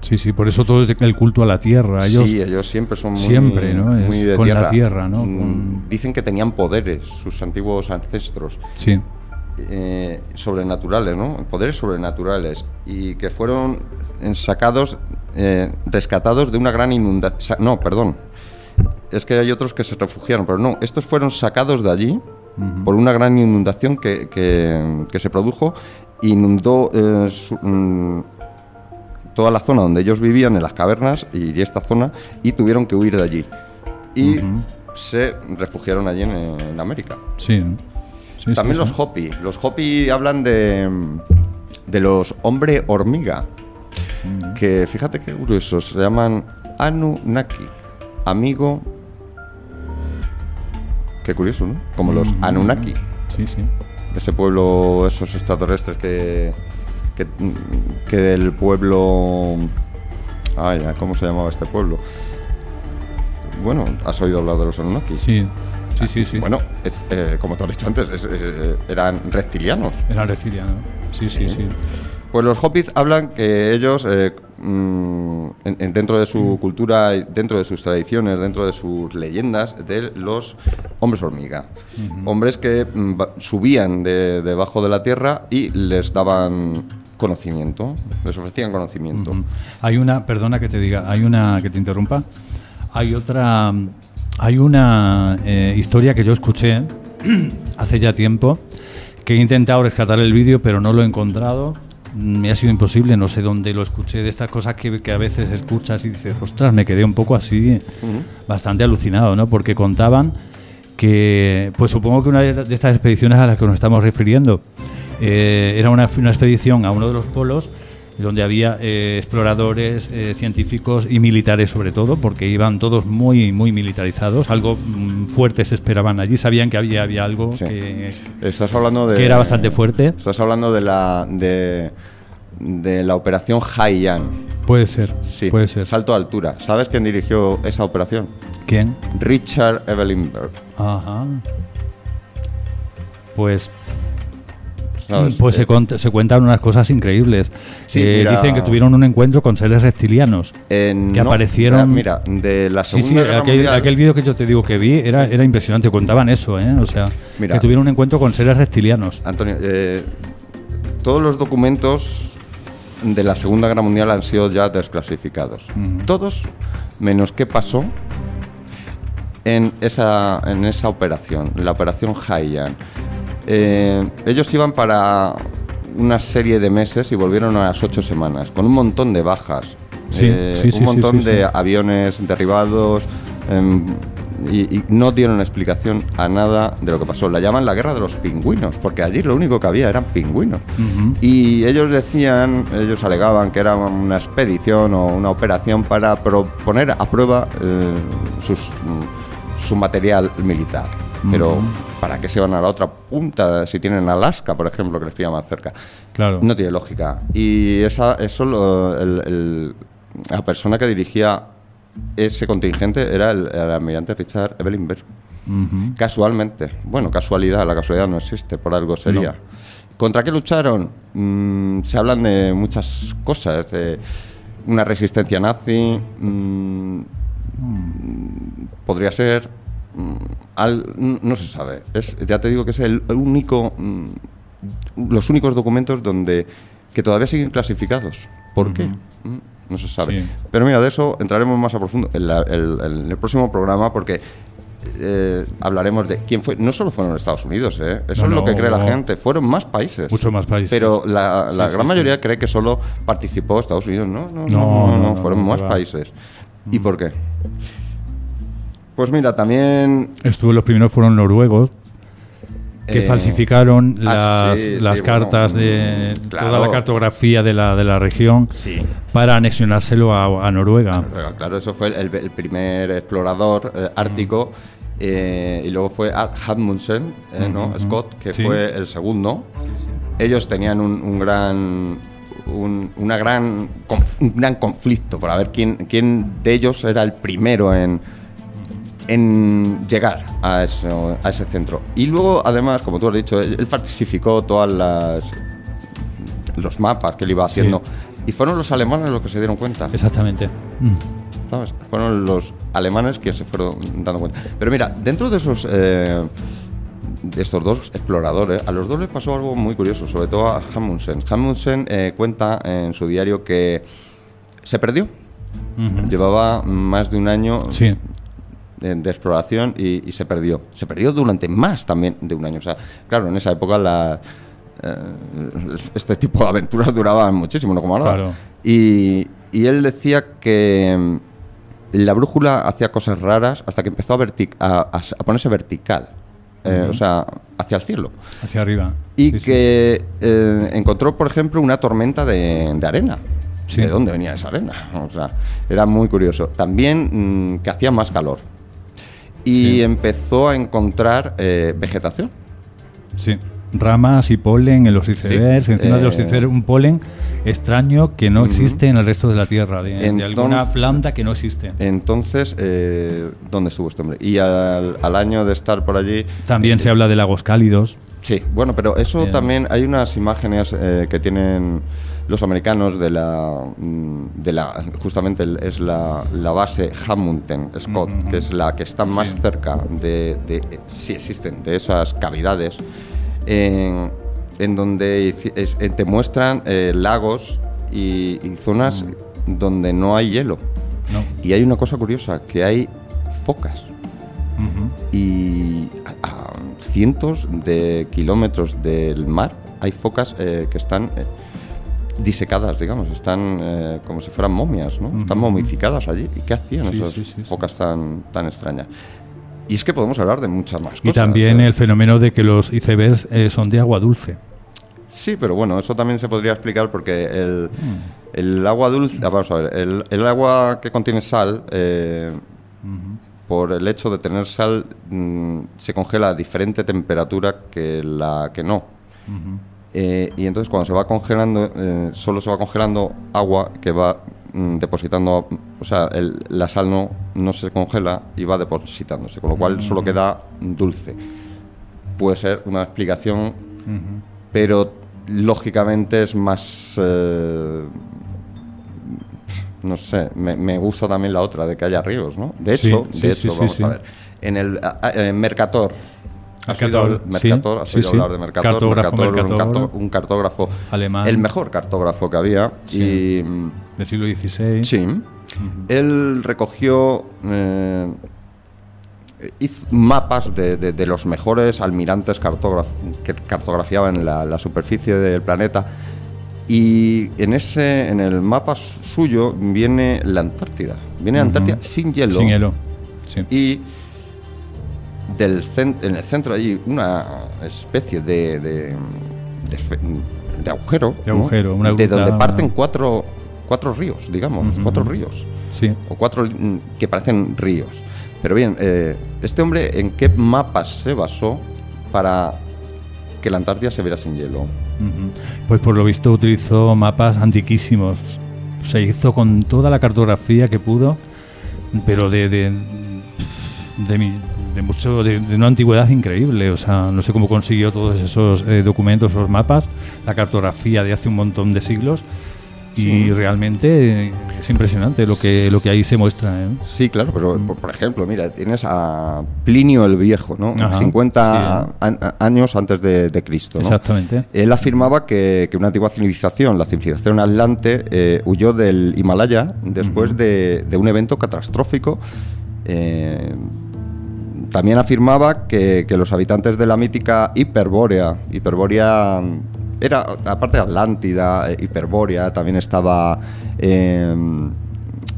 Sí, sí, por eso todo es el culto a la tierra. Ellos, sí, ellos siempre son muy, siempre, ¿no? Muy de con la tierra. Mm, Con- Dicen que tenían poderes, sus antiguos ancestros. sí. Eh, sobrenaturales, ¿no? Poderes sobrenaturales y que fueron sacados, eh, rescatados de una gran inundación. No, perdón. Es que hay otros que se refugiaron, pero no. Estos fueron sacados de allí por una gran inundación que, que- que se produjo. Inundó eh, su- mm, toda la zona donde ellos vivían, en las cavernas y esta zona, y tuvieron que huir de allí. Y se refugiaron allí en, en América. Sí. Sí, También sí, los sí. Hopi. Los Hopi hablan de, de los hombre hormiga. Que fíjate qué curiosos. Se llaman Anunnaki. Amigo. Qué curioso, ¿no? Como los Anunnaki. Sí, sí. Ese pueblo, esos extraterrestres que. que, que del pueblo. Ay, ¿cómo se llamaba este pueblo? Bueno, ¿has oído hablar de los Anunnaki? Sí, sí, sí. sí. Bueno, es, eh, como te has dicho antes, es- es- eran reptilianos. Era reptiliano. Sí, sí, sí. Pues los hobbits hablan que ellos, eh, mm, en- en- dentro de su cultura, y dentro de sus tradiciones, dentro de sus leyendas, de los hombres hormiga. Hombres que mm, subían de- debajo de la tierra y les daban conocimiento, les ofrecían conocimiento. Hay una, perdona que te diga, hay una que te interrumpa. Hay otra, hay una eh, historia que yo escuché *clears throat* hace ya tiempo que he intentado rescatar el vídeo, pero no lo he encontrado. Mm, Me ha sido imposible, no sé dónde lo escuché, de estas cosas que, que a veces escuchas y dices, ostras, me quedé un poco así, bastante alucinado, ¿no? Porque contaban que, pues supongo que una de estas expediciones a las que nos estamos refiriendo eh, era una, una expedición a uno de los polos donde había eh, exploradores, eh, científicos y militares sobre todo, porque iban todos muy muy militarizados, algo mm, fuerte se esperaban allí, sabían que había, había algo Sí. que, Estás hablando de... que era bastante fuerte. Estás hablando de la, de, de la operación Haiyan. Puede ser, Sí, puede ser. salto a altura. ¿Sabes quién dirigió esa operación? ¿Quién? Richard Evelinberg. Ajá. Pues ¿sabes? Pues se, Eh, se cuentan unas cosas increíbles. Sí, Eh, mira- dicen que tuvieron un encuentro con seres reptilianos. que no, aparecieron- Mira, de la Sí, Segunda sí, Guerra aquel, Mundial. aquel vídeo que yo te digo que vi era, era impresionante. Contaban eso, ¿eh? O sea, Mira. que tuvieron un encuentro con seres reptilianos. Antonio, eh, todos los documentos de la Segunda Guerra Mundial han sido ya desclasificados. Todos, menos qué pasó en esa, en esa operación, la operación Haiyan. Eh, ellos iban para una serie de meses y volvieron a las ocho semanas, con un montón de bajas. Sí, Eh, sí, sí, un montón de aviones derribados em, y, y no dieron explicación a nada de lo que pasó. La llaman la guerra de los pingüinos, porque allí lo único que había eran pingüinos. Y ellos decían, ellos alegaban que era una expedición o una operación para poner a prueba eh, sus, mm, su material militar. Pero ¿para qué se van a la otra punta si tienen Alaska, por ejemplo, que les pilla más cerca? Claro. No tiene lógica. Y esa, eso lo- el- el- la persona que dirigía ese contingente era el, el almirante Richard Evelinberg. Casualmente. Bueno, casualidad, la casualidad no existe, por algo sería. ¿Contra qué lucharon? Mm, se hablan de muchas cosas, de una resistencia nazi, mm, podría ser, mm, al- n- no se sabe. Es, ya te digo que es el único, mm, los únicos documentos donde que todavía siguen clasificados. ¿Por qué? Mm, No se sabe. Sí. Pero mira, de eso entraremos más a profundo en, la- el- en el próximo programa porque eh, hablaremos de quién fue. No solo fueron Estados Unidos, ¿eh? eso No, es lo que no. cree la gente. Fueron más países. Muchos más países. Pero la, la Sí, gran sí, mayoría cree que solo participó Estados Unidos. No, no, no, No, no, fueron más países. ¿Y por qué? Pues mira, también Estuvo, los primeros fueron noruegos, que Eh, falsificaron ah, las, sí, las sí, cartas bueno, de mm, toda la cartografía de la, de la región Sí. para anexionárselo a, a Noruega. Noruega, claro, eso fue el, el primer explorador eh, ártico. eh, y luego fue Ad Amundsen, eh, ¿no? Scott, que fue el segundo. Ellos tenían un, un gran. Un, una gran, un gran conflicto para ver quién, quién de ellos era el primero en, en llegar a, eso- a ese centro. Y luego, además, como tú has dicho, él, él falsificó todas las los mapas que él iba Sí. haciendo. Y fueron los alemanes los que se dieron cuenta. Exactamente. ¿sabes? Fueron los alemanes quienes se fueron dando cuenta. Pero mira, dentro de esos eh, de estos dos exploradores, a los dos les pasó algo muy curioso, sobre todo a Amundsen. Amundsen eh, cuenta en su diario que se perdió. Llevaba más de un año Sí. De, de exploración y, y se perdió. Se perdió durante más también de un año. O sea, claro, en esa época la, eh, este tipo de aventuras duraban muchísimo, no como ahora. Claro. Y, y él decía que mm, la brújula hacía cosas raras hasta que empezó a, a, ponerse vertical, eh, o sea, hacia el cielo. Hacia arriba. Y Sí, sí. que eh, encontró, por ejemplo, una tormenta de, de arena. Sí. ¿De dónde venía esa arena? O sea, era muy curioso. También mm, que hacía más calor. Y Sí. empezó a encontrar eh, vegetación. Sí. Ramas y polen en los icebergs, Sí. encima de los Eh, icebergs, un polen extraño que no existe en el resto de la Tierra, de, de Entonces- alguna planta que no existe. Entonces, eh, ¿dónde estuvo este hombre? Y al, al año de estar por allí, También se habla de lagos cálidos. Sí, bueno, pero eso también hay unas imágenes que tienen los americanos de la, mm, de la justamente es la, la base Hamilton Scott, que es la que está más Sí. cerca de, de- si existen, de esas cavidades, en, en donde es- eh, te muestran eh, lagos y, y zonas donde no hay hielo. No. Y hay una cosa curiosa, que hay focas y a, a cientos de kilómetros del mar hay focas eh, que están eh, disecadas, digamos, están eh, como si fueran momias, ¿no? Están momificadas allí. ¿Y qué hacían Sí, esas sí, focas tan, tan extrañas? Y es que podemos hablar de muchas más cosas. Y también sea, el fenómeno de que los icebergs eh, son de agua dulce. Sí, pero bueno, eso también se podría explicar porque el, Mm. el agua dulce, ah, vamos a ver, el, el agua que contiene sal, eh, por el hecho de tener sal, mm, se congela a diferente temperatura que la que no. Eh, y entonces cuando se va congelando, eh, solo se va congelando agua que va mm, depositando, o sea, el- la sal no, no se congela y va depositándose, con lo cual solo queda dulce. Puede ser una explicación, pero lógicamente es más... eh, no sé, me, me gusta también la otra, de que haya ríos, ¿no? De hecho, sí, de hecho, sí, vamos a ver. En el en Mercator. ¿Has oído, Mercator, sí, Mercator? ¿Has sí, oído sí. hablar de Mercator? Cartógrafo, Mercator, un, Mercator. carto- un cartógrafo Alemán. El mejor cartógrafo que había. Sí. Y Del siglo XVI. sí, él recogió eh, hizo mapas de, de- de los mejores almirantes que cartografiaban la, la superficie del planeta. Y en ese, en el mapa suyo viene la Antártida. Viene la Antártida sin hielo. Sin hielo. Sí. Y del en el centro hay una especie de, de, de de agujero. De ¿no? agujero, una De donde parten una- cuatro, cuatro ríos, digamos, cuatro ríos. Sí. O cuatro mm, que parecen ríos. Pero bien, eh, este hombre, ¿en qué mapas se basó para que la Antártida se viera sin hielo? Pues por lo visto utilizó mapas antiquísimos. Se hizo con toda la cartografía que pudo, pero de, de, de, mi- de mucho de, de una antigüedad increíble. O sea, no sé cómo consiguió todos esos eh, documentos, esos mapas, la cartografía de hace un montón de siglos. Y realmente eh, es impresionante lo que, lo que ahí se muestra. ¿eh? Sí, claro, pero por, por ejemplo, mira, tienes a Plinio el Viejo, ¿no? Ajá, 50 sí. an- años antes de, de Cristo, ¿no? Exactamente. Él afirmaba que, que una antigua civilización, la civilización atlante, eh, huyó del Himalaya después de, de un evento catastrófico. Eh, también afirmaba que, los habitantes de la mítica Hiperbórea, Hiperbórea mm, era, aparte de Atlántida, eh, Hiperbórea, también estaba... eh,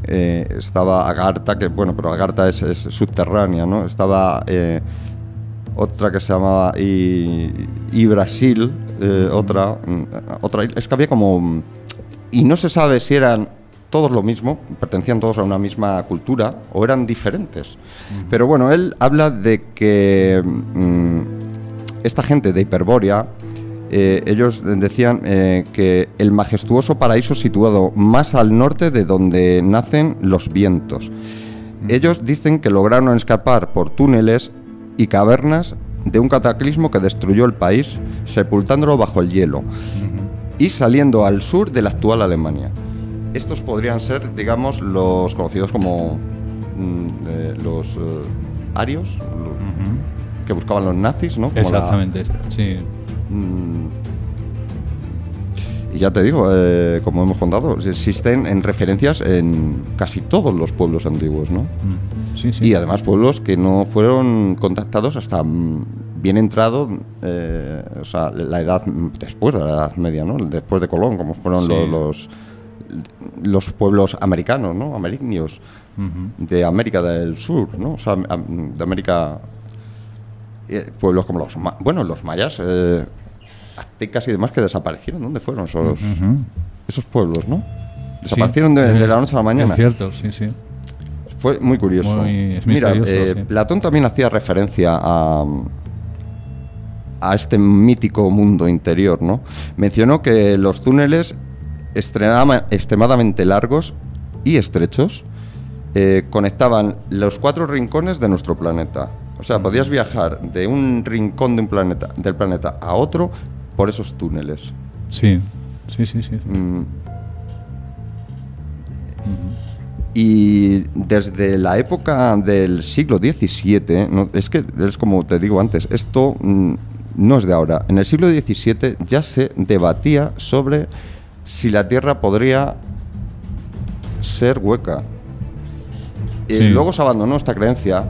eh, estaba Agartha, que bueno, pero Agartha es, es subterránea, ¿no? Estaba eh, otra que se llamaba y, y Brasil, otra, mm, otra, es que había como, mm, y no se sabe si eran todos lo mismo, pertenecían todos a una misma cultura o eran diferentes. Pero bueno, él habla de que mm, esta gente de Hiperbórea, eh, ellos decían eh, que el majestuoso paraíso situado más al norte de donde nacen los vientos. Ellos dicen que lograron escapar por túneles y cavernas de un cataclismo que destruyó el país, sepultándolo bajo el hielo y saliendo al sur de la actual Alemania. Estos podrían ser, digamos, los conocidos como mm, eh, los eh, arios, lo- que buscaban los nazis, ¿no? Como la- Exactamente. Sí. Y ya te digo, eh, como hemos contado, existen en referencias en casi todos los pueblos antiguos, ¿no? Mm. Sí, sí. Y además pueblos que no fueron contactados hasta mm, bien entrado, eh, o sea, la edad después de la Edad Media, ¿no? Después de Colón, como fueron Sí. los los pueblos americanos, ¿no? Amerindios de América del Sur, ¿no? O sea, de América eh, pueblos como los bueno, los mayas eh, aztecas y demás que desaparecieron, ¿dónde fueron esos esos pueblos, no? Desaparecieron de, Sí, de es- la noche a la mañana. Es cierto, sí, sí. Fue muy curioso. Muy- Mira, eh, sí. Platón también hacía referencia a, a este mítico mundo interior, ¿no? Mencionó que los túneles extremadamente largos y estrechos eh, conectaban los cuatro rincones de nuestro planeta. O sea, podías viajar de un rincón de un planeta, del planeta a otro por esos túneles. Sí, sí, sí, sí. Mm. Y desde la época del siglo XVII, no, es que es como te digo antes, esto mm, no es de ahora. En el siglo XVII ya se debatía sobre si la Tierra podría ser hueca. Y Sí. luego se abandonó esta creencia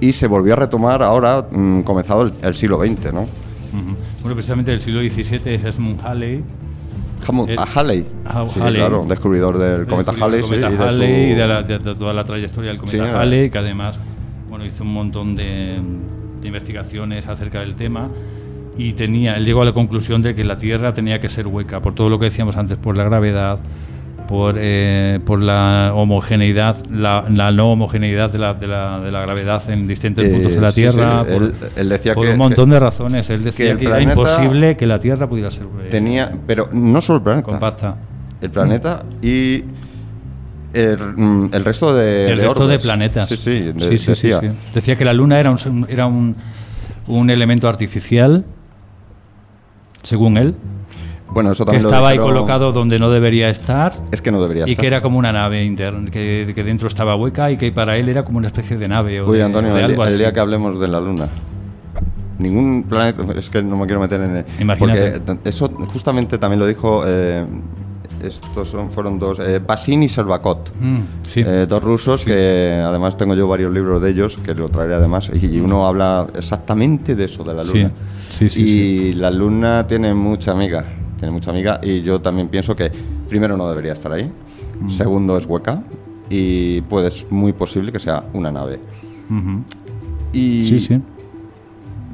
y se volvió a retomar ahora, mm, comenzado el, el siglo XX, ¿no? Bueno, precisamente del siglo XVII es Esmond Halley. Hammond- El- a Halley. Ah, sí, Halley. claro, descubridor del cometa Halley. sí, cometa y de Halley su- y de, la- de- de toda la trayectoria del cometa Sí, Halley, que además bueno, hizo un montón de, de investigaciones acerca del tema y tenía, él llegó a la conclusión de que la Tierra tenía que ser hueca, por todo lo que decíamos antes, por la gravedad, por, eh, por la homogeneidad, la, la no homogeneidad de la, de, la, de la gravedad en distintos Eh, puntos de la Tierra, sí, por, él- él decía por que- un montón que- de razones. Él decía el que, era imposible que la Tierra pudiera ser eh, Tenía, pero no solo el planeta. compacta. El planeta y el, mm, el resto de. el resto de planetas. Sí, sí, de- decía. Decía que la Luna era un, era un, un elemento artificial, según él, Bueno, eso que también lo estaba ahí dijeron- colocado donde no debería estar Es que no debería y estar. que era como una nave interna, que, que dentro estaba hueca y que para él era como una especie de nave o Uy, de, Antonio, de el, algo el así. día que hablemos de la Luna. Ningún planeta. Es que no me quiero meter en. el- Imagínate. Porque eso justamente también lo dijo. eh, estos son, fueron dos. Eh, Basin y Servakot. Mm, sí. Eh, dos rusos que además tengo yo varios libros de ellos, que lo traeré además, y uno habla exactamente de eso, de la luna. sí, sí, y la luna tiene mucha amiga, tiene mucha amiga, y yo también pienso que primero no debería estar ahí, Mm. segundo es hueca, y pues muy posible que sea una nave. Y sí, sí.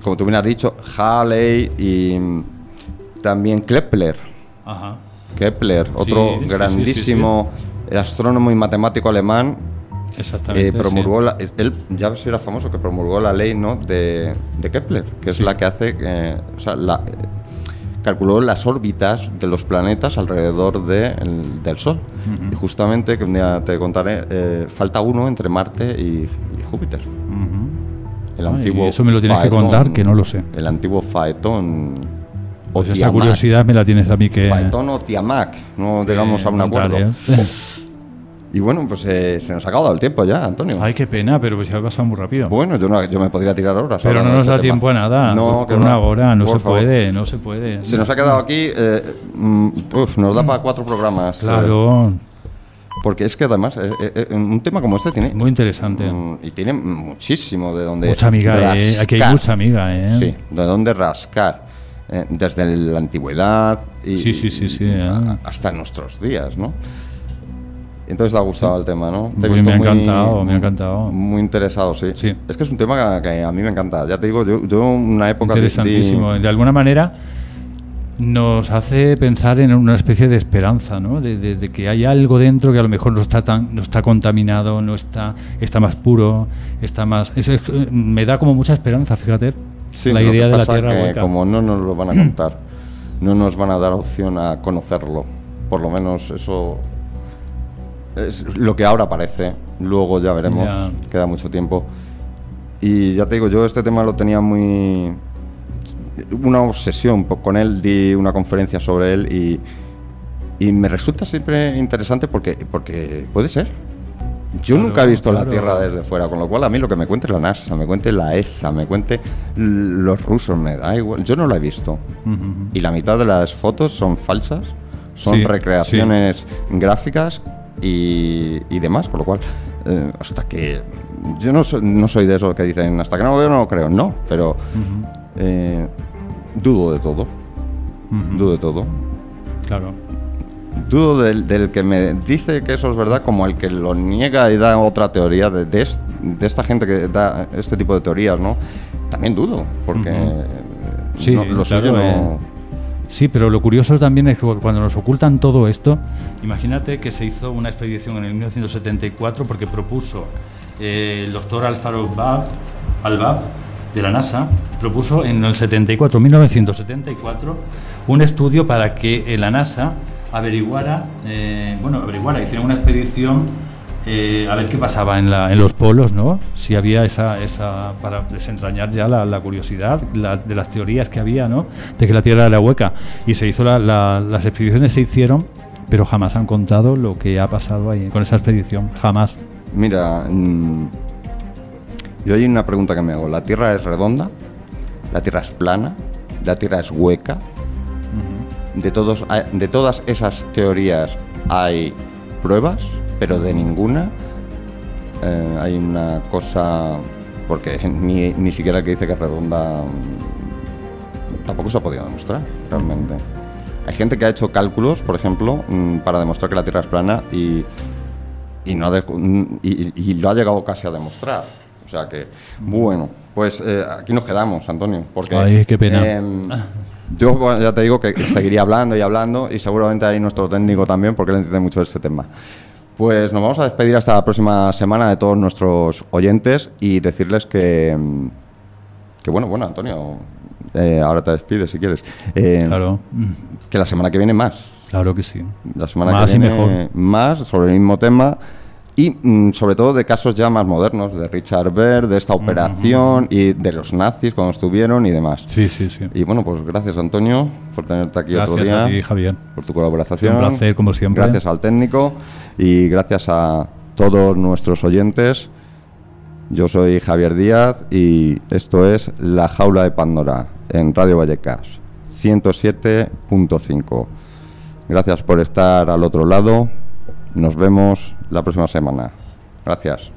como tú bien has dicho, Halley y mm, también Kepler. Ajá. Kepler, otro sí, sí, grandísimo astrónomo y matemático alemán Exactamente. eh, promulgó la, él ya era famoso que promulgó la ley no de, de Kepler que es la que hace eh, o sea, la, calculó las órbitas de los planetas alrededor de el- del Sol. Y justamente que un día te contaré eh, falta uno entre Marte y, y Júpiter. El Ay, antiguo eso me lo tienes que contar, que no lo sé. el antiguo Faetón o Pues esa curiosidad me la tienes a mí que... Faetón o Tiamak no llegamos a un acuerdo ¿eh? *laughs* y bueno pues eh, se nos ha acabado el tiempo ya Antonio Ay, qué pena, pero pues ya ha pasado muy rápido. Bueno, yo, no, yo me podría tirar horas. Pero no nos este da tema. tiempo a nada. No, que una va. hora, no Por se favor. puede, no se puede. Se nos ha quedado aquí. eh, mm, uf, nos da para cuatro programas. eh, Claro, porque es que además, eh, eh, eh, un tema como este tiene. muy interesante. mm, y tiene muchísimo de donde. Mucha amiga, ¿eh? Aquí hay rascar. mucha amiga, ¿eh? Sí, de donde rascar. Eh, desde la antigüedad y, Sí, sí, sí, sí, eh. hasta nuestros días, ¿no? Entonces te ha gustado el tema, ¿no? Te he Pues visto me ha muy- encantado, me ha encantado. Muy interesado, sí. Sí. Es que es un tema que, a mí me encanta. Ya te digo, yo, yo una época de- de- Interesantísimo. De alguna manera nos hace pensar en una especie de esperanza, ¿no? De, de- de que hay algo dentro que a lo mejor no está tan, no está contaminado, no está, está más puro, está más. Eso es- me da como mucha esperanza, fíjate. Sí, la lo que idea de la tierra que hueca. como no nos lo van a contar, no nos van a dar opción a conocerlo. Por lo menos eso es lo que ahora parece. Luego ya veremos, Ya. queda mucho tiempo. Y ya te digo, yo este tema lo tenía muy una obsesión con él, di una conferencia sobre él y, y me resulta siempre interesante porque, porque puede ser. Yo Claro, nunca he visto la. Tierra desde fuera, con lo cual a mí lo que me cuente la NASA, me cuente la ESA, me cuente los rusos, me da igual. Yo no la he visto. Y la mitad de las fotos son falsas, son Sí, recreaciones gráficas y, y demás, con lo cual, eh, hasta que. Yo no soy, no soy de esos que dicen, hasta que no lo veo no lo creo, no, pero eh, dudo de todo. Dudo de todo. Claro. Dudo del, del que me dice que eso es verdad como el que lo niega y da otra teoría de, de, est- de esta gente que da este tipo de teorías, ¿no? También dudo, porque eh, Sí, no- lo claro, suyo no... eh. Sí, pero lo curioso también es que cuando nos ocultan todo esto, imagínate que se hizo una expedición en el 1974 porque propuso eh, el doctor Alfaro Bab, Albab de la NASA, propuso en el 74, 1974, un estudio para que eh, la NASA averiguara, eh, bueno, averiguara, hiciera una expedición eh, a ver qué pasaba en, la, los polos, ¿no? Si había esa, esa para desentrañar ya la, curiosidad de las teorías que había, ¿no? De que la Tierra era hueca. Y se hizo la- la- las expediciones se hicieron, pero jamás han contado lo que ha pasado ahí con esa expedición. Jamás. Mira, mm, yo hay una pregunta que me hago. ¿La Tierra es redonda? ¿La Tierra es plana? ¿La Tierra es hueca? De, todos, de todas esas teorías hay pruebas, pero de ninguna eh, hay una cosa, porque *laughs* ni, ni siquiera el que dice que es redonda mm, tampoco se ha podido demostrar realmente. Hay gente que ha hecho cálculos, por ejemplo, mm, para demostrar que la Tierra es plana y, y, no ha de- mm, y, y lo ha llegado casi a demostrar. O sea que, bueno, pues eh, aquí nos quedamos, Antonio, porque... Ay, qué pena. em, *laughs* yo bueno, ya te digo que, seguiría hablando y hablando y seguramente ahí nuestro técnico también porque él entiende mucho de este tema. Pues nos vamos a despedir hasta la próxima semana de todos nuestros oyentes y decirles que, que bueno, bueno, Antonio, eh, ahora te despides si quieres. Eh, Claro, Que la semana que viene más. claro que sí. La semana Más que y viene mejor. más sobre el mismo tema y mm, sobre todo de casos ya más modernos, de Richard Berg, de esta operación y de los nazis cuando estuvieron y demás. Sí, sí, sí. Y bueno, pues gracias Antonio por tenerte aquí otro Gracias día. a ti, Javier. Por tu colaboración. Un placer, como siempre. Gracias al técnico y gracias a todos nuestros oyentes. Yo soy Javier Díaz y esto es La Jaula de Pandora en Radio Vallecas 107.5. Gracias por estar al otro lado. Nos vemos la próxima semana. Gracias.